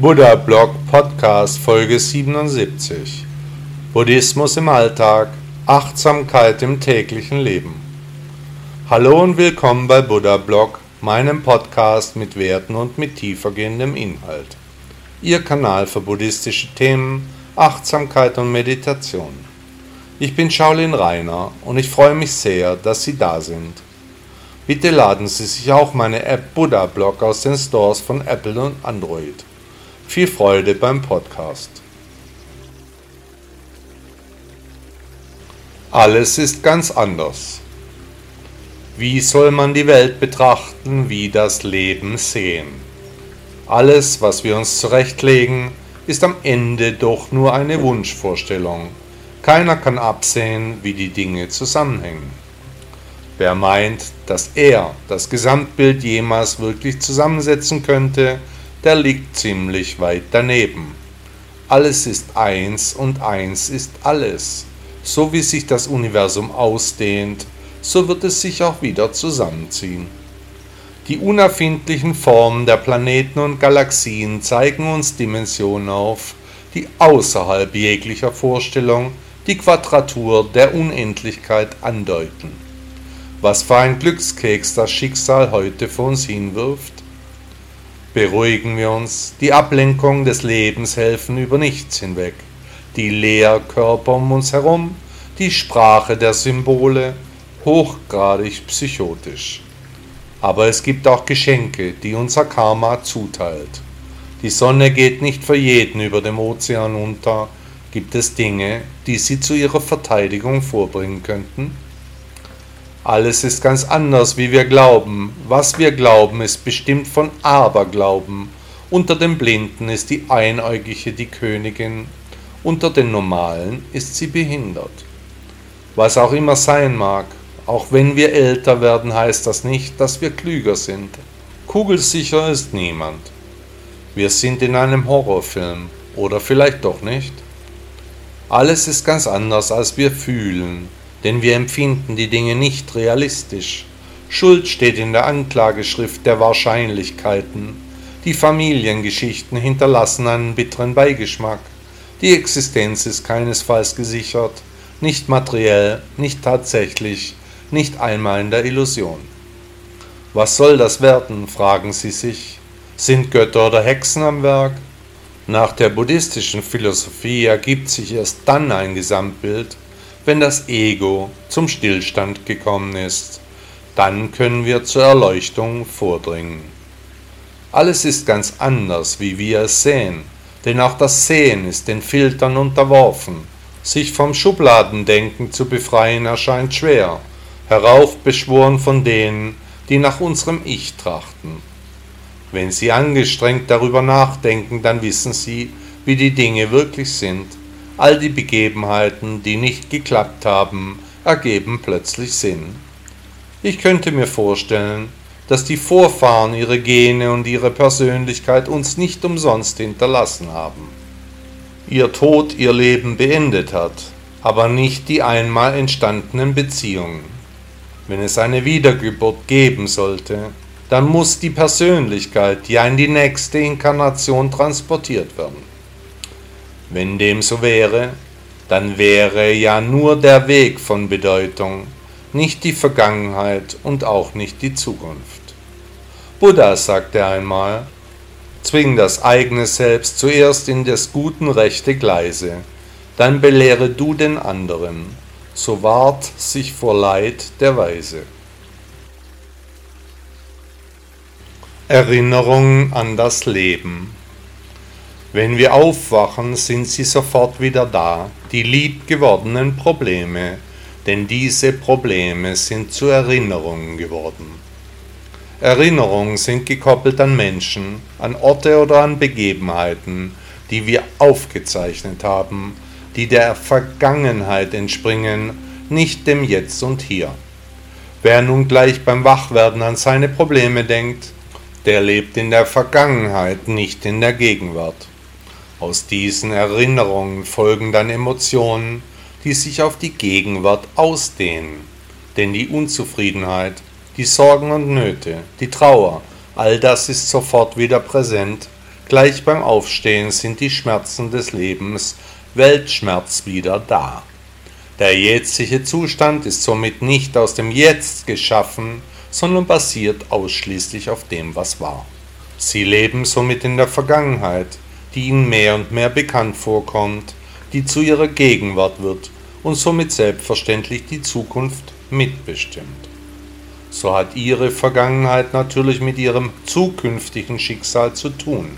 Buddha Blog Podcast Folge 77 Buddhismus im Alltag, Achtsamkeit im täglichen Leben. Hallo und willkommen bei Buddha Blog, meinem Podcast mit Werten und mit tiefergehendem Inhalt. Ihr Kanal für buddhistische Themen, Achtsamkeit und Meditation. Ich bin Shaolin Rainer und ich freue mich sehr, dass Sie da sind. Bitte laden Sie sich auch meine App Buddha Blog aus den Stores von Apple und Android. Viel Freude beim Podcast. Alles ist ganz anders. Wie soll man die Welt betrachten, wie das Leben sehen? Alles, was wir uns zurechtlegen, ist am Ende doch nur eine Wunschvorstellung. Keiner kann absehen, wie die Dinge zusammenhängen. Wer meint, dass er das Gesamtbild jemals wirklich zusammensetzen könnte, der liegt ziemlich weit daneben. Alles ist eins und eins ist alles. So wie sich das Universum ausdehnt, so wird es sich auch wieder zusammenziehen. Die unerfindlichen Formen der Planeten und Galaxien zeigen uns Dimensionen auf, die außerhalb jeglicher Vorstellung die Quadratur der Unendlichkeit andeuten. Was für ein Glückskeks das Schicksal heute vor uns hinwirft, Beruhigen wir uns, die Ablenkung des Lebens helfen über nichts hinweg. Die Leerkörper um uns herum, die Sprache der Symbole, hochgradig psychotisch. Aber es gibt auch Geschenke, die unser Karma zuteilt. Die Sonne geht nicht für jeden über dem Ozean unter. Gibt es Dinge, die sie zu ihrer Verteidigung vorbringen könnten? Alles ist ganz anders, wie wir glauben. Was wir glauben, ist bestimmt von Aberglauben. Unter den Blinden ist die Einäugige die Königin, unter den Normalen ist sie behindert. Was auch immer sein mag, auch wenn wir älter werden, heißt das nicht, dass wir klüger sind. Kugelsicher ist niemand. Wir sind in einem Horrorfilm, oder vielleicht doch nicht. Alles ist ganz anders, als wir fühlen, denn wir empfinden die Dinge nicht realistisch. Schuld steht in der Anklageschrift der Wahrscheinlichkeiten. Die Familiengeschichten hinterlassen einen bitteren Beigeschmack. Die Existenz ist keinesfalls gesichert, nicht materiell, nicht tatsächlich, nicht einmal in der Illusion. Was soll das werden, fragen Sie sich. Sind Götter oder Hexen am Werk? Nach der buddhistischen Philosophie ergibt sich erst dann ein Gesamtbild, wenn das Ego zum Stillstand gekommen ist, dann können wir zur Erleuchtung vordringen. Alles ist ganz anders, wie wir es sehen, denn auch das Sehen ist den Filtern unterworfen. Sich vom Schubladendenken zu befreien erscheint schwer, heraufbeschworen von denen, die nach unserem Ich trachten. Wenn Sie angestrengt darüber nachdenken, dann wissen Sie, wie die Dinge wirklich sind All die Begebenheiten, die nicht geklappt haben, ergeben plötzlich Sinn. Ich könnte mir vorstellen, dass die Vorfahren ihre Gene und ihre Persönlichkeit uns nicht umsonst hinterlassen haben. Ihr Tod ihr Leben beendet hat, aber nicht die einmal entstandenen Beziehungen. Wenn es eine Wiedergeburt geben sollte, dann muss die Persönlichkeit ja in die nächste Inkarnation transportiert werden. Wenn dem so wäre, dann wäre ja nur der Weg von Bedeutung, nicht die Vergangenheit und auch nicht die Zukunft. Buddha sagte einmal, zwing das eigene Selbst zuerst in des guten rechte Gleise, dann belehre du den anderen, so wahrt sich vor Leid der Weise. Erinnerung an das Leben wenn wir aufwachen, sind sie sofort wieder da, die liebgewordenen Probleme, denn diese Probleme sind zu Erinnerungen geworden. Erinnerungen sind gekoppelt an Menschen, an Orte oder an Begebenheiten, die wir aufgezeichnet haben, die der Vergangenheit entspringen, nicht dem Jetzt und Hier. Wer nun gleich beim Wachwerden an seine Probleme denkt, der lebt in der Vergangenheit, nicht in der Gegenwart. Aus diesen Erinnerungen folgen dann Emotionen, die sich auf die Gegenwart ausdehnen. Denn die Unzufriedenheit, die Sorgen und Nöte, die Trauer, all das ist sofort wieder präsent, Gleich beim Aufstehen sind die Schmerzen des Lebens Weltschmerz wieder da. Der jetzige Zustand ist somit nicht aus dem Jetzt geschaffen, sondern basiert ausschließlich auf dem, was war. Sie leben somit in der Vergangenheit, die ihnen mehr und mehr bekannt vorkommt, die zu ihrer Gegenwart wird und somit selbstverständlich die Zukunft mitbestimmt. So hat ihre Vergangenheit natürlich mit ihrem zukünftigen Schicksal zu tun,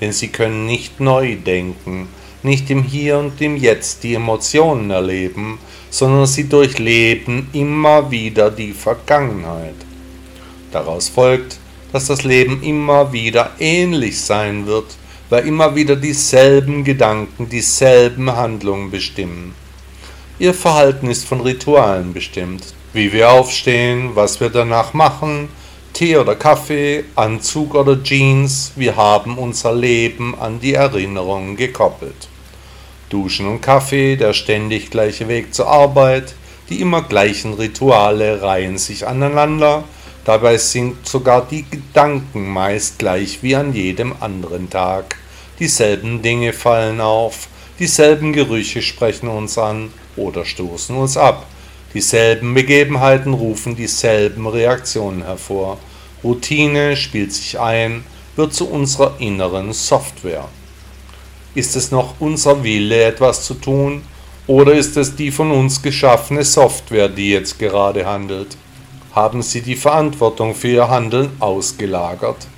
denn sie können nicht neu denken, nicht im Hier und im Jetzt die Emotionen erleben, sondern sie durchleben immer wieder die Vergangenheit. Daraus folgt, dass das Leben immer wieder ähnlich sein wird, weil immer wieder dieselben Gedanken, dieselben Handlungen bestimmen. Ihr Verhalten ist von Ritualen bestimmt, wie wir aufstehen, was wir danach machen, Tee oder Kaffee, Anzug oder Jeans, wir haben unser Leben an die Erinnerungen gekoppelt. Duschen und Kaffee, der ständig gleiche Weg zur Arbeit, die immer gleichen Rituale reihen sich aneinander, dabei sind sogar die Gedanken meist gleich wie an jedem anderen Tag. Dieselben Dinge fallen auf, dieselben Gerüche sprechen uns an oder stoßen uns ab, dieselben Begebenheiten rufen dieselben Reaktionen hervor. Routine spielt sich ein, wird zu unserer inneren Software. Ist es noch unser Wille, etwas zu tun, oder ist es die von uns geschaffene Software, die jetzt gerade handelt? Haben Sie die Verantwortung für Ihr Handeln ausgelagert?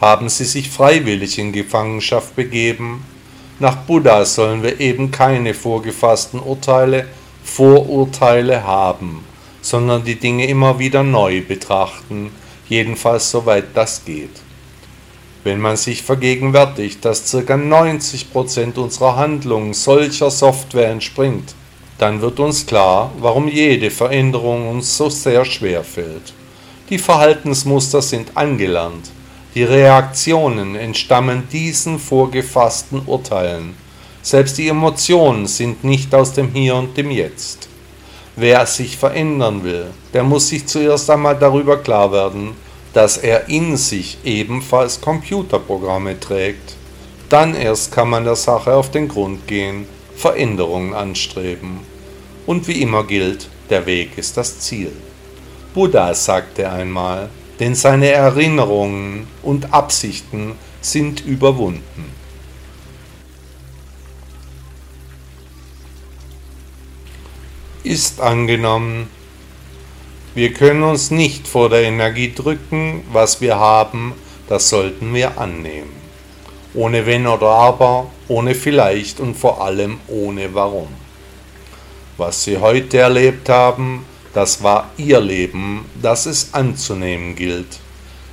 Haben Sie sich freiwillig in Gefangenschaft begeben? Nach Buddha sollen wir eben keine vorgefassten Urteile, Vorurteile haben, sondern die Dinge immer wieder neu betrachten, jedenfalls soweit das geht. Wenn man sich vergegenwärtigt, dass ca. 90% unserer Handlungen solcher Software entspringt, dann wird uns klar, warum jede Veränderung uns so sehr schwer fällt. Die Verhaltensmuster sind angelernt, die Reaktionen entstammen diesen vorgefassten Urteilen, selbst die Emotionen sind nicht aus dem Hier und dem Jetzt. Wer sich verändern will, der muss sich zuerst einmal darüber klar werden, dass er in sich ebenfalls Computerprogramme trägt. Dann erst kann man der Sache auf den Grund gehen, Veränderungen anstreben. Und wie immer gilt, der Weg ist das Ziel. Buddha sagte einmal, denn seine Erinnerungen und Absichten sind überwunden. Ist angenommen, wir können uns nicht vor der Energie drücken, was wir haben, das sollten wir annehmen. Ohne wenn oder aber, ohne vielleicht und vor allem ohne warum. Was Sie heute erlebt haben, das war Ihr Leben, das es anzunehmen gilt.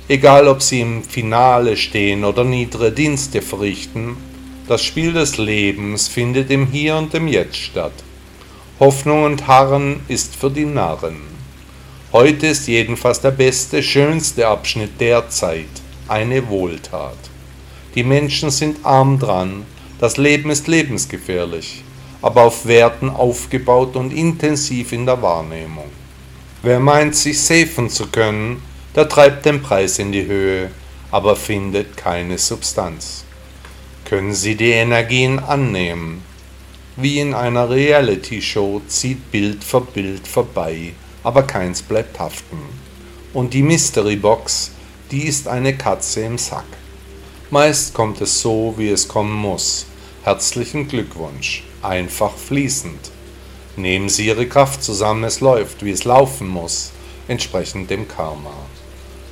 Egal ob Sie im Finale stehen oder niedere Dienste verrichten, das Spiel des Lebens findet im Hier und im Jetzt statt. Hoffnung und Harren ist für die Narren. Heute ist jedenfalls der beste, schönste Abschnitt der Zeit eine Wohltat. Die Menschen sind arm dran, das Leben ist lebensgefährlich, aber auf Werten aufgebaut und intensiv in der Wahrnehmung. Wer meint, sich safen zu können, der treibt den Preis in die Höhe, aber findet keine Substanz. Können Sie die Energien annehmen? Wie in einer Reality-Show zieht Bild für Bild vorbei aber keins bleibt haften. Und die Mystery Box, die ist eine Katze im Sack. Meist kommt es so, wie es kommen muss. Herzlichen Glückwunsch. Einfach fließend. Nehmen Sie Ihre Kraft zusammen, es läuft, wie es laufen muss, entsprechend dem Karma.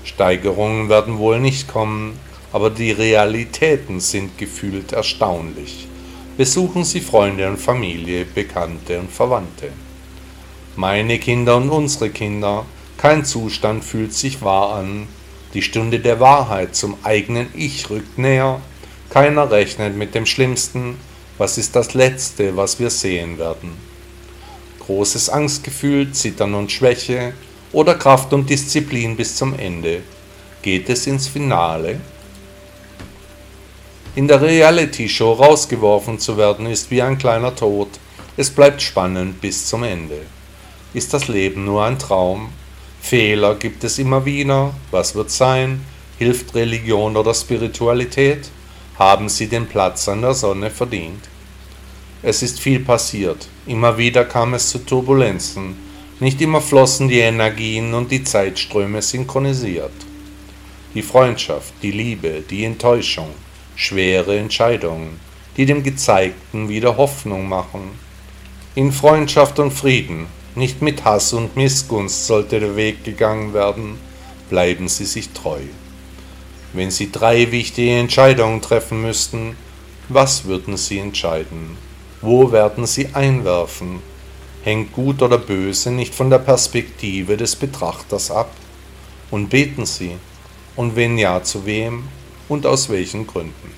Steigerungen werden wohl nicht kommen, aber die Realitäten sind gefühlt erstaunlich. Besuchen Sie Freunde und Familie, Bekannte und Verwandte meine Kinder und unsere Kinder, kein Zustand fühlt sich wahr an. Die Stunde der Wahrheit zum eigenen Ich rückt näher. Keiner rechnet mit dem Schlimmsten. Was ist das Letzte, was wir sehen werden? Großes Angstgefühl, Zittern und Schwäche oder Kraft und Disziplin bis zum Ende. Geht es ins Finale? In der Reality-Show rausgeworfen zu werden, ist wie ein kleiner Tod. Es bleibt spannend bis zum Ende. Ist das Leben nur ein Traum? Fehler gibt es immer wieder. Was wird sein? Hilft Religion oder Spiritualität? haben sie den Platz an der Sonne verdient. Es ist viel passiert, immer wieder kam es zu Turbulenzen, nicht immer flossen die Energien und die Zeitströme synchronisiert. Die Freundschaft, die Liebe, die Enttäuschung, schwere Entscheidungen, die dem Gezeigten wieder Hoffnung machen. In Freundschaft und Frieden, nicht mit Hass und Missgunst sollte der Weg gegangen werden, bleiben Sie sich treu. Wenn Sie drei wichtige Entscheidungen treffen müssten, was würden Sie entscheiden? Wo werden Sie einwerfen? Hängt gut oder böse nicht von der Perspektive des Betrachters ab? Und beten Sie? Und wenn ja, zu wem und aus welchen Gründen?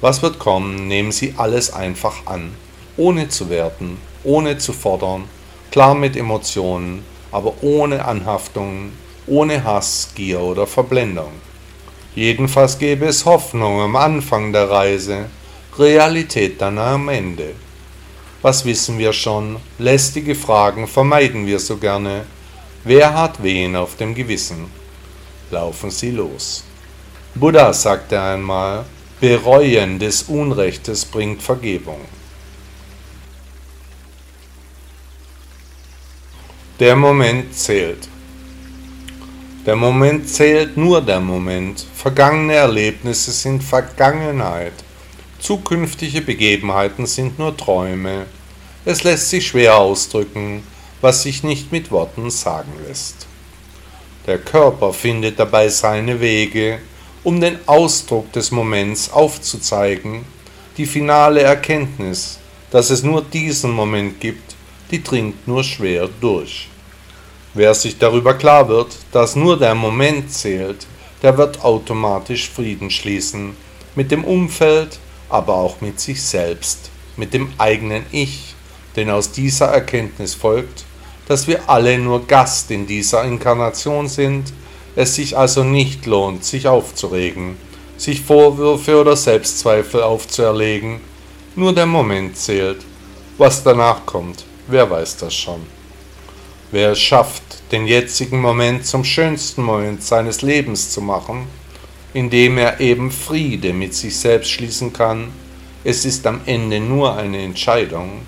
Was wird kommen, nehmen Sie alles einfach an, ohne zu werten, ohne zu fordern, klar mit Emotionen, aber ohne Anhaftungen, ohne Hass, Gier oder Verblendung. Jedenfalls gäbe es Hoffnung am Anfang der Reise, Realität dann am Ende. Was wissen wir schon? Lästige Fragen vermeiden wir so gerne. Wer hat wen auf dem Gewissen? Laufen Sie los. Buddha sagte einmal, Bereuen des Unrechtes bringt Vergebung. Der Moment zählt. Der Moment zählt nur der Moment. Vergangene Erlebnisse sind Vergangenheit. Zukünftige Begebenheiten sind nur Träume. Es lässt sich schwer ausdrücken, was sich nicht mit Worten sagen lässt. Der Körper findet dabei seine Wege, um den Ausdruck des Moments aufzuzeigen. Die finale Erkenntnis, dass es nur diesen Moment gibt, die dringt nur schwer durch. Wer sich darüber klar wird, dass nur der Moment zählt, der wird automatisch Frieden schließen mit dem Umfeld, aber auch mit sich selbst, mit dem eigenen Ich, denn aus dieser Erkenntnis folgt, dass wir alle nur Gast in dieser Inkarnation sind, es sich also nicht lohnt, sich aufzuregen, sich Vorwürfe oder Selbstzweifel aufzuerlegen, nur der Moment zählt. Was danach kommt, wer weiß das schon. Wer es schafft, den jetzigen Moment zum schönsten Moment seines Lebens zu machen, indem er eben Friede mit sich selbst schließen kann, es ist am Ende nur eine Entscheidung,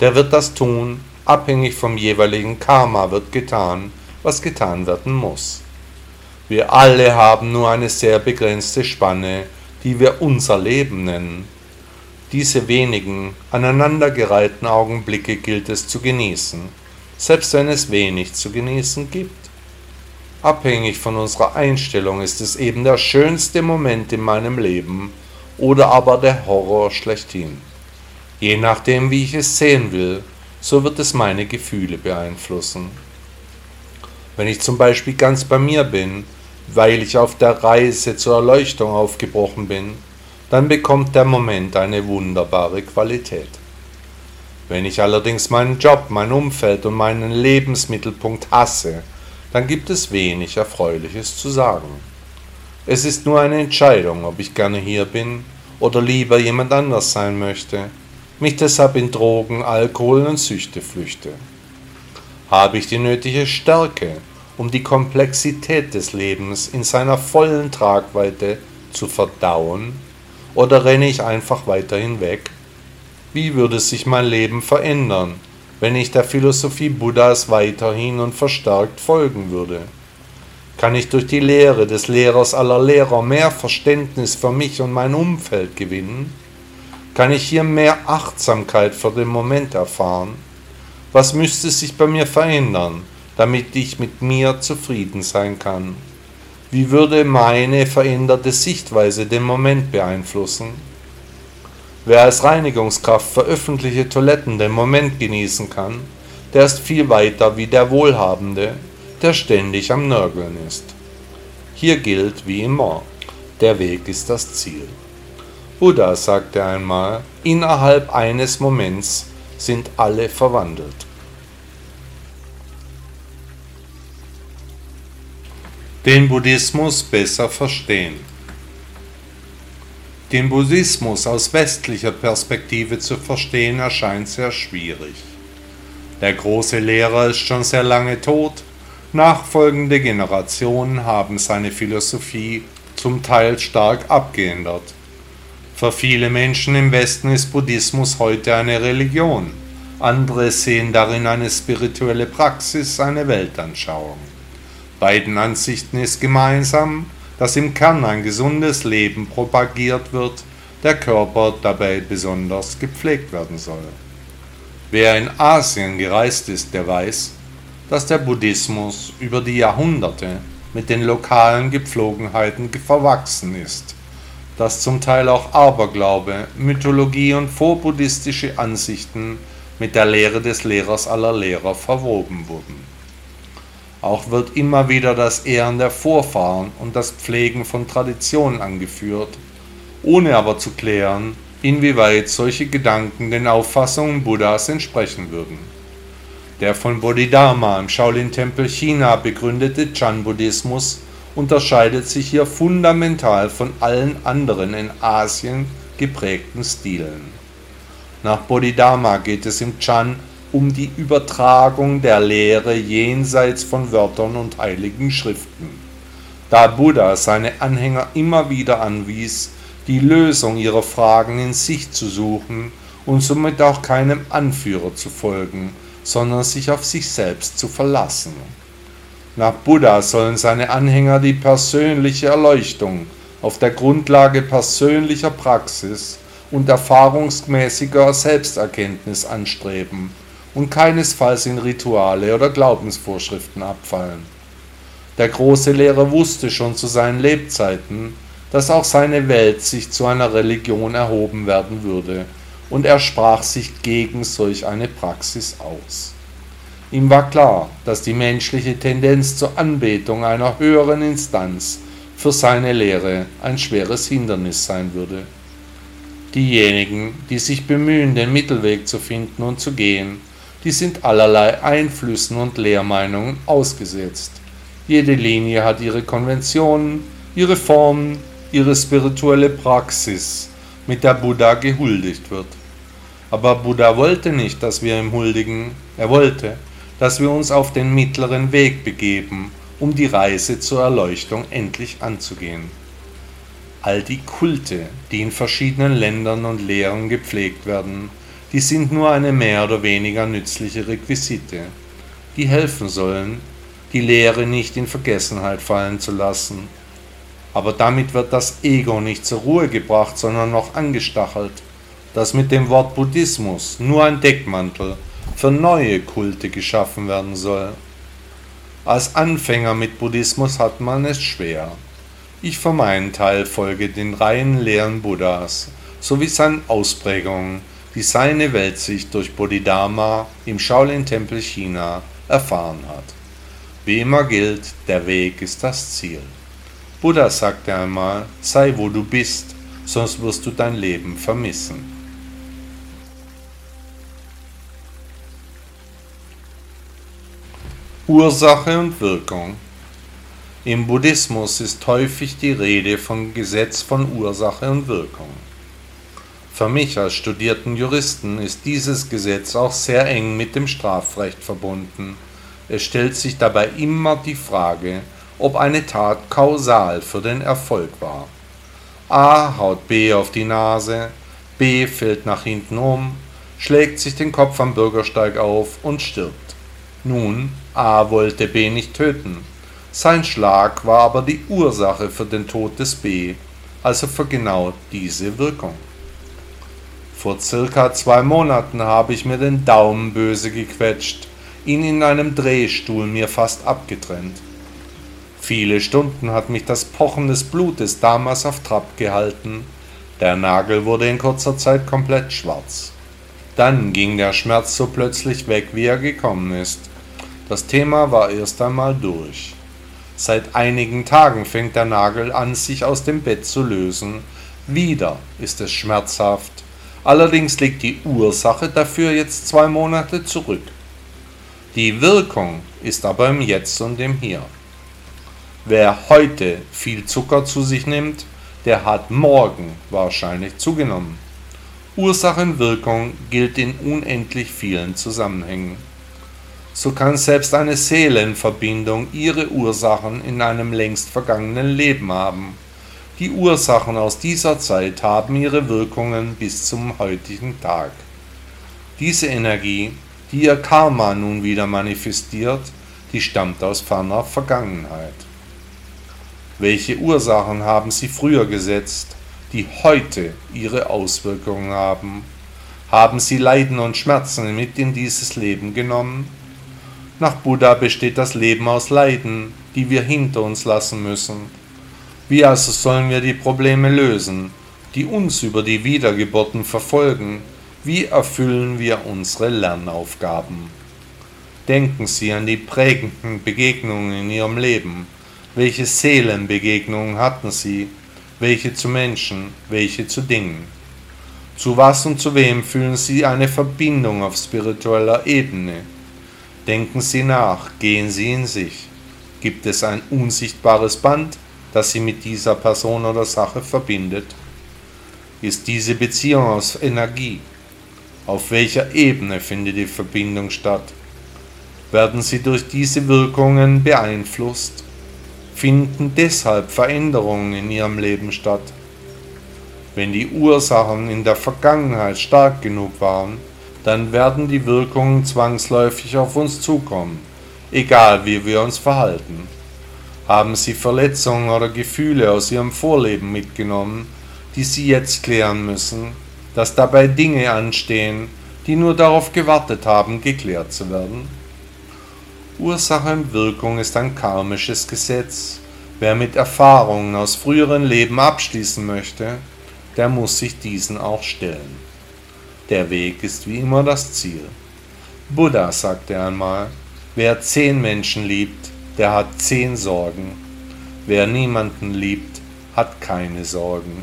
der wird das tun, abhängig vom jeweiligen Karma wird getan, was getan werden muss. Wir alle haben nur eine sehr begrenzte Spanne, die wir unser Leben nennen. Diese wenigen, aneinandergereihten Augenblicke gilt es zu genießen, selbst wenn es wenig zu genießen gibt. Abhängig von unserer Einstellung ist es eben der schönste Moment in meinem Leben oder aber der Horror schlechthin. Je nachdem, wie ich es sehen will, so wird es meine Gefühle beeinflussen. Wenn ich zum Beispiel ganz bei mir bin, weil ich auf der Reise zur Erleuchtung aufgebrochen bin, dann bekommt der Moment eine wunderbare Qualität. Wenn ich allerdings meinen Job, mein Umfeld und meinen Lebensmittelpunkt hasse, dann gibt es wenig Erfreuliches zu sagen. Es ist nur eine Entscheidung, ob ich gerne hier bin oder lieber jemand anders sein möchte, mich deshalb in Drogen, Alkohol und Süchte flüchte. Habe ich die nötige Stärke, um die Komplexität des Lebens in seiner vollen Tragweite zu verdauen, oder renne ich einfach weiterhin weg? Wie würde sich mein Leben verändern, wenn ich der Philosophie Buddhas weiterhin und verstärkt folgen würde? Kann ich durch die Lehre des Lehrers aller Lehrer mehr Verständnis für mich und mein Umfeld gewinnen? Kann ich hier mehr Achtsamkeit für den Moment erfahren? Was müsste sich bei mir verändern, damit ich mit mir zufrieden sein kann? Wie würde meine veränderte Sichtweise den Moment beeinflussen? Wer als Reinigungskraft für öffentliche Toiletten den Moment genießen kann, der ist viel weiter wie der Wohlhabende, der ständig am Nörgeln ist. Hier gilt wie immer, der Weg ist das Ziel. Buddha sagte einmal, innerhalb eines Moments sind alle verwandelt. Den Buddhismus besser verstehen. Den Buddhismus aus westlicher Perspektive zu verstehen erscheint sehr schwierig. Der große Lehrer ist schon sehr lange tot, nachfolgende Generationen haben seine Philosophie zum Teil stark abgeändert. Für viele Menschen im Westen ist Buddhismus heute eine Religion. Andere sehen darin eine spirituelle Praxis, eine Weltanschauung. Beiden Ansichten ist gemeinsam, dass im Kern ein gesundes Leben propagiert wird, der Körper dabei besonders gepflegt werden soll. Wer in Asien gereist ist, der weiß, dass der Buddhismus über die Jahrhunderte mit den lokalen Gepflogenheiten verwachsen ist, dass zum Teil auch Aberglaube, Mythologie und vorbuddhistische Ansichten mit der Lehre des Lehrers aller Lehrer verwoben wurden. Auch wird immer wieder das Ehren der Vorfahren und das Pflegen von Traditionen angeführt, ohne aber zu klären, inwieweit solche Gedanken den Auffassungen Buddhas entsprechen würden. Der von Bodhidharma im Shaolin-Tempel China begründete Chan-Buddhismus unterscheidet sich hier fundamental von allen anderen in Asien geprägten Stilen. Nach Bodhidharma geht es im Chan um die Übertragung der Lehre jenseits von Wörtern und heiligen Schriften. Da Buddha seine Anhänger immer wieder anwies, die Lösung ihrer Fragen in sich zu suchen und somit auch keinem Anführer zu folgen, sondern sich auf sich selbst zu verlassen. Nach Buddha sollen seine Anhänger die persönliche Erleuchtung auf der Grundlage persönlicher Praxis und erfahrungsmäßiger Selbsterkenntnis anstreben und keinesfalls in Rituale oder Glaubensvorschriften abfallen. Der große Lehrer wusste schon zu seinen Lebzeiten, dass auch seine Welt sich zu einer Religion erhoben werden würde, und er sprach sich gegen solch eine Praxis aus. Ihm war klar, dass die menschliche Tendenz zur Anbetung einer höheren Instanz für seine Lehre ein schweres Hindernis sein würde. Diejenigen, die sich bemühen, den Mittelweg zu finden und zu gehen, die sind allerlei Einflüssen und Lehrmeinungen ausgesetzt. Jede Linie hat ihre Konventionen, ihre Formen, ihre spirituelle Praxis, mit der Buddha gehuldigt wird. Aber Buddha wollte nicht, dass wir ihm huldigen, er wollte, dass wir uns auf den mittleren Weg begeben, um die Reise zur Erleuchtung endlich anzugehen. All die Kulte, die in verschiedenen Ländern und Lehren gepflegt werden, die sind nur eine mehr oder weniger nützliche Requisite, die helfen sollen, die Lehre nicht in Vergessenheit fallen zu lassen. Aber damit wird das Ego nicht zur Ruhe gebracht, sondern noch angestachelt, dass mit dem Wort Buddhismus nur ein Deckmantel für neue Kulte geschaffen werden soll. Als Anfänger mit Buddhismus hat man es schwer. Ich für meinen Teil folge den reinen Lehren Buddhas sowie seinen Ausprägungen die seine Weltsicht durch Bodhidharma im Shaolin-Tempel China erfahren hat. Wie immer gilt, der Weg ist das Ziel. Buddha sagte einmal, sei wo du bist, sonst wirst du dein Leben vermissen. Ursache und Wirkung Im Buddhismus ist häufig die Rede vom Gesetz von Ursache und Wirkung. Für mich als studierten Juristen ist dieses Gesetz auch sehr eng mit dem Strafrecht verbunden. Es stellt sich dabei immer die Frage, ob eine Tat kausal für den Erfolg war. A haut B auf die Nase, B fällt nach hinten um, schlägt sich den Kopf am Bürgersteig auf und stirbt. Nun, A wollte B nicht töten. Sein Schlag war aber die Ursache für den Tod des B, also für genau diese Wirkung. Vor circa zwei Monaten habe ich mir den Daumen böse gequetscht, ihn in einem Drehstuhl mir fast abgetrennt. Viele Stunden hat mich das Pochen des Blutes damals auf Trab gehalten. Der Nagel wurde in kurzer Zeit komplett schwarz. Dann ging der Schmerz so plötzlich weg, wie er gekommen ist. Das Thema war erst einmal durch. Seit einigen Tagen fängt der Nagel an, sich aus dem Bett zu lösen. Wieder ist es schmerzhaft Allerdings liegt die Ursache dafür jetzt zwei Monate zurück. Die Wirkung ist aber im Jetzt und im Hier. Wer heute viel Zucker zu sich nimmt, der hat morgen wahrscheinlich zugenommen. Ursache-Wirkung gilt in unendlich vielen Zusammenhängen. So kann selbst eine Seelenverbindung ihre Ursachen in einem längst vergangenen Leben haben. Die Ursachen aus dieser Zeit haben ihre Wirkungen bis zum heutigen Tag. Diese Energie, die ihr Karma nun wieder manifestiert, die stammt aus ferner Vergangenheit. Welche Ursachen haben sie früher gesetzt, die heute ihre Auswirkungen haben? Haben sie Leiden und Schmerzen mit in dieses Leben genommen? Nach Buddha besteht das Leben aus Leiden, die wir hinter uns lassen müssen. Wie also sollen wir die Probleme lösen, die uns über die Wiedergeburten verfolgen? Wie erfüllen wir unsere Lernaufgaben? Denken Sie an die prägenden Begegnungen in Ihrem Leben. Welche Seelenbegegnungen hatten Sie? Welche zu Menschen, welche zu Dingen? Zu was und zu wem fühlen Sie eine Verbindung auf spiritueller Ebene? Denken Sie nach, gehen Sie in sich. Gibt es ein unsichtbares Band, das Sie mit dieser Person oder Sache verbindet? Ist diese Beziehung aus Energie? Auf welcher Ebene findet die Verbindung statt? Werden Sie durch diese Wirkungen beeinflusst? Finden deshalb Veränderungen in Ihrem Leben statt? Wenn die Ursachen in der Vergangenheit stark genug waren, dann werden die Wirkungen zwangsläufig auf uns zukommen, egal wie wir uns verhalten. Haben Sie Verletzungen oder Gefühle aus Ihrem Vorleben mitgenommen, die Sie jetzt klären müssen, dass dabei Dinge anstehen, die nur darauf gewartet haben, geklärt zu werden? Ursache und Wirkung ist ein karmisches Gesetz. Wer mit Erfahrungen aus früheren Leben abschließen möchte, der muss sich diesen auch stellen. Der Weg ist wie immer das Ziel. Buddha sagte einmal, wer zehn Menschen liebt, der hat zehn Sorgen. Wer niemanden liebt, hat keine Sorgen.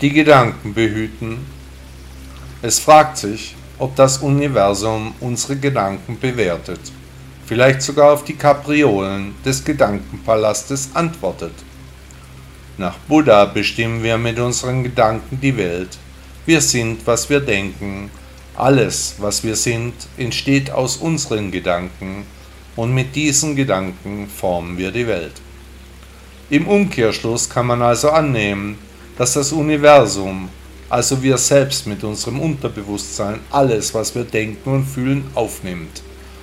Die Gedanken behüten. Es fragt sich, ob das Universum unsere Gedanken bewertet, vielleicht sogar auf die Kapriolen des Gedankenpalastes antwortet. Nach Buddha bestimmen wir mit unseren Gedanken die Welt. Wir sind, was wir denken. Alles, was wir sind, entsteht aus unseren Gedanken und mit diesen Gedanken formen wir die Welt. Im Umkehrschluss kann man also annehmen, dass das Universum, also wir selbst mit unserem Unterbewusstsein, alles, was wir denken und fühlen, aufnimmt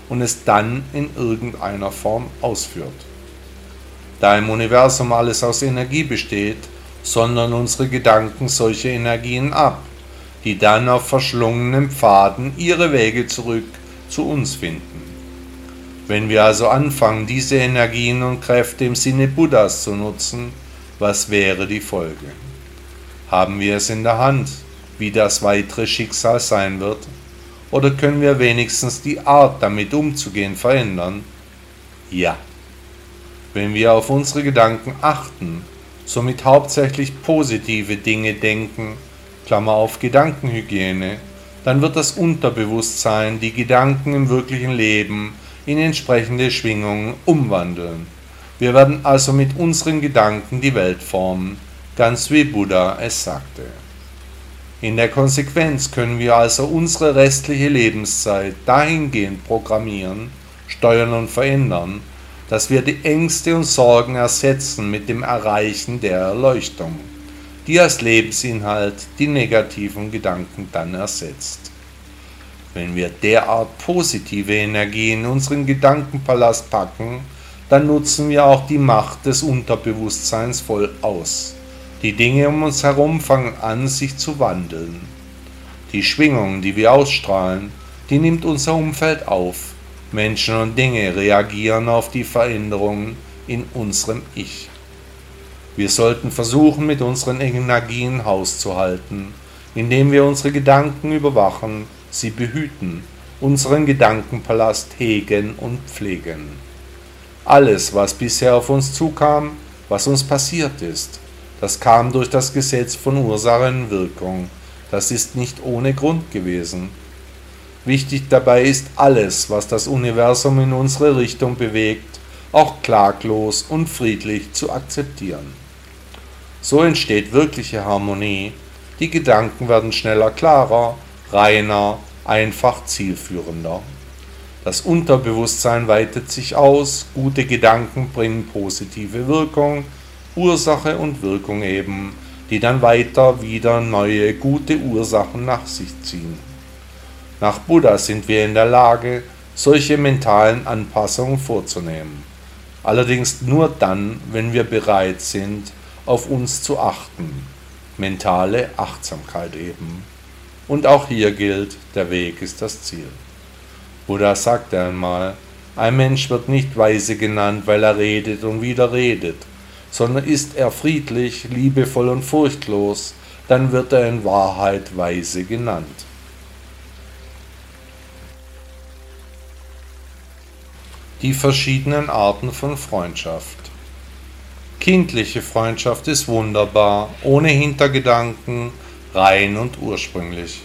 und es dann in irgendeiner Form ausführt. Da im Universum alles aus Energie besteht, sondern unsere Gedanken solche Energien ab, die dann auf verschlungenen Pfaden ihre Wege zurück zu uns finden. Wenn wir also anfangen, diese Energien und Kräfte im Sinne Buddhas zu nutzen, was wäre die Folge? Haben wir es in der Hand, wie das weitere Schicksal sein wird? Oder können wir wenigstens die Art, damit umzugehen, verändern? Ja. Wenn wir auf unsere Gedanken achten, somit hauptsächlich positive Dinge denken, Klammer auf Gedankenhygiene, dann wird das Unterbewusstsein die Gedanken im wirklichen Leben in entsprechende Schwingungen umwandeln. Wir werden also mit unseren Gedanken die Welt formen, ganz wie Buddha es sagte. In der Konsequenz können wir also unsere restliche Lebenszeit dahingehend programmieren, steuern und verändern, dass wir die Ängste und Sorgen ersetzen mit dem Erreichen der Erleuchtung, die als Lebensinhalt die negativen Gedanken dann ersetzt. Wenn wir derart positive Energie in unseren Gedankenpalast packen, dann nutzen wir auch die Macht des Unterbewusstseins voll aus. Die Dinge um uns herum fangen an, sich zu wandeln. Die Schwingung, die wir ausstrahlen, die nimmt unser Umfeld auf Menschen und Dinge reagieren auf die Veränderungen in unserem Ich. Wir sollten versuchen, mit unseren Energien Haus zu halten, indem wir unsere Gedanken überwachen, sie behüten, unseren Gedankenpalast hegen und pflegen. Alles, was bisher auf uns zukam, was uns passiert ist, das kam durch das Gesetz von Ursache und Wirkung. Das ist nicht ohne Grund gewesen. Wichtig dabei ist alles, was das Universum in unsere Richtung bewegt, auch klaglos und friedlich zu akzeptieren. So entsteht wirkliche Harmonie, die Gedanken werden schneller klarer, reiner, einfach zielführender. Das Unterbewusstsein weitet sich aus, gute Gedanken bringen positive Wirkung, Ursache und Wirkung eben, die dann weiter wieder neue gute Ursachen nach sich ziehen. Nach Buddha sind wir in der Lage, solche mentalen Anpassungen vorzunehmen. Allerdings nur dann, wenn wir bereit sind, auf uns zu achten. Mentale Achtsamkeit eben. Und auch hier gilt, der Weg ist das Ziel. Buddha sagte einmal, ein Mensch wird nicht weise genannt, weil er redet und wieder redet, sondern ist er friedlich, liebevoll und furchtlos, dann wird er in Wahrheit weise genannt. Die verschiedenen Arten von Freundschaft. Kindliche Freundschaft ist wunderbar, ohne Hintergedanken, rein und ursprünglich.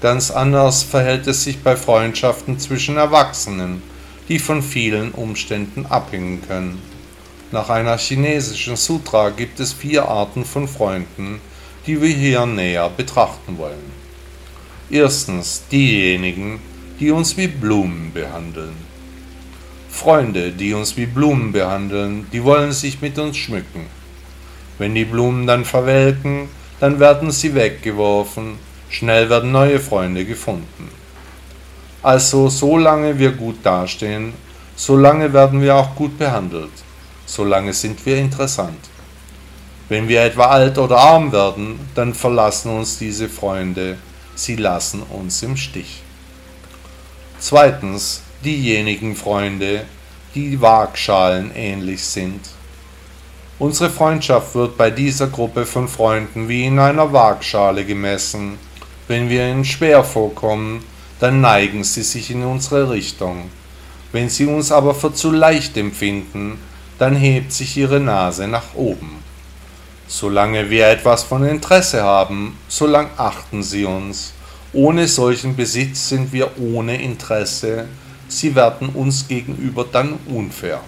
Ganz anders verhält es sich bei Freundschaften zwischen Erwachsenen, die von vielen Umständen abhängen können. Nach einer chinesischen Sutra gibt es vier Arten von Freunden, die wir hier näher betrachten wollen. Erstens diejenigen, die uns wie Blumen behandeln. Freunde, die uns wie Blumen behandeln, die wollen sich mit uns schmücken. Wenn die Blumen dann verwelken, dann werden sie weggeworfen Schnell werden neue Freunde gefunden. Also solange wir gut dastehen, solange werden wir auch gut behandelt, solange sind wir interessant. Wenn wir etwa alt oder arm werden, dann verlassen uns diese Freunde, sie lassen uns im Stich. Zweitens diejenigen Freunde, die Waagschalen ähnlich sind. Unsere Freundschaft wird bei dieser Gruppe von Freunden wie in einer Waagschale gemessen, wenn wir ihnen schwer vorkommen, dann neigen sie sich in unsere Richtung. Wenn sie uns aber für zu leicht empfinden, dann hebt sich ihre Nase nach oben. Solange wir etwas von Interesse haben, solang achten sie uns. Ohne solchen Besitz sind wir ohne Interesse, sie werden uns gegenüber dann unfair.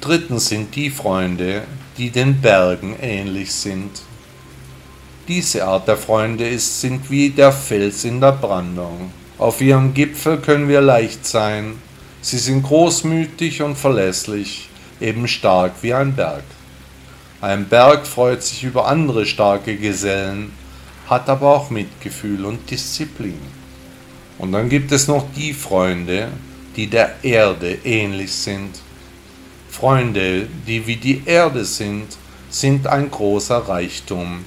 Drittens sind die Freunde, die den Bergen ähnlich sind. Diese Art der Freunde ist, sind wie der Fels in der Brandung. Auf ihrem Gipfel können wir leicht sein. Sie sind großmütig und verlässlich, eben stark wie ein Berg. Ein Berg freut sich über andere starke Gesellen, hat aber auch Mitgefühl und Disziplin. Und dann gibt es noch die Freunde, die der Erde ähnlich sind. Freunde, die wie die Erde sind, sind ein großer Reichtum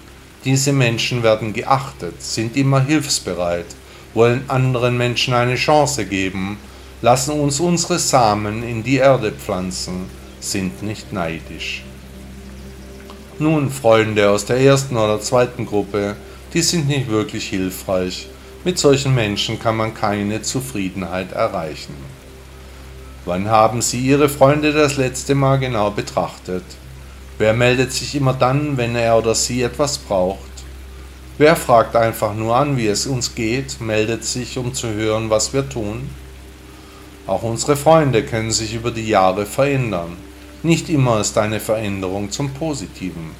diese Menschen werden geachtet, sind immer hilfsbereit, wollen anderen Menschen eine Chance geben, lassen uns unsere Samen in die Erde pflanzen, sind nicht neidisch. Nun, Freunde aus der ersten oder zweiten Gruppe, die sind nicht wirklich hilfreich. Mit solchen Menschen kann man keine Zufriedenheit erreichen. Wann haben Sie Ihre Freunde das letzte Mal genau betrachtet? Wer meldet sich immer dann, wenn er oder sie etwas braucht? Wer fragt einfach nur an, wie es uns geht, meldet sich, um zu hören, was wir tun? Auch unsere Freunde können sich über die Jahre verändern. Nicht immer ist eine Veränderung zum Positiven.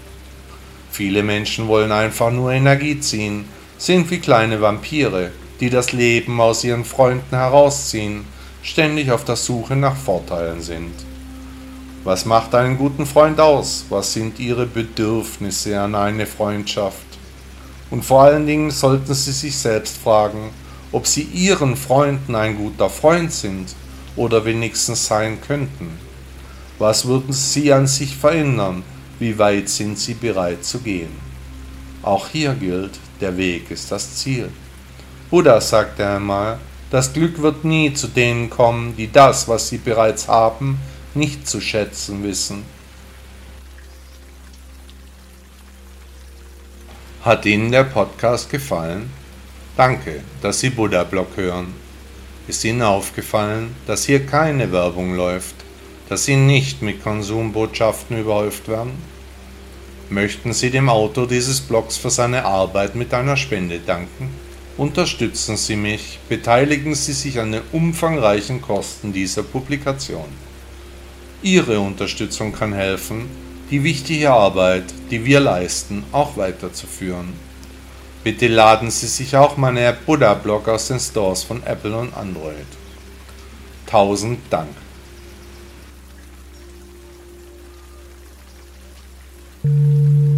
Viele Menschen wollen einfach nur Energie ziehen, sind wie kleine Vampire, die das Leben aus ihren Freunden herausziehen, ständig auf der Suche nach Vorteilen sind. Was macht einen guten Freund aus? Was sind Ihre Bedürfnisse an eine Freundschaft? Und vor allen Dingen sollten Sie sich selbst fragen, ob Sie Ihren Freunden ein guter Freund sind oder wenigstens sein könnten. Was würden Sie an sich verändern? Wie weit sind Sie bereit zu gehen? Auch hier gilt, der Weg ist das Ziel. Buddha sagte einmal, das Glück wird nie zu denen kommen, die das, was sie bereits haben, nicht zu schätzen wissen. Hat Ihnen der Podcast gefallen? Danke, dass Sie Buddha Blog hören. Ist Ihnen aufgefallen, dass hier keine Werbung läuft, dass Sie nicht mit Konsumbotschaften überhäuft werden? Möchten Sie dem Autor dieses Blogs für seine Arbeit mit einer Spende danken? Unterstützen Sie mich, beteiligen Sie sich an den umfangreichen Kosten dieser Publikation. Ihre Unterstützung kann helfen, die wichtige Arbeit, die wir leisten, auch weiterzuführen. Bitte laden Sie sich auch mal einen Buddha-Blog aus den Stores von Apple und Android. Tausend Dank. Thank you.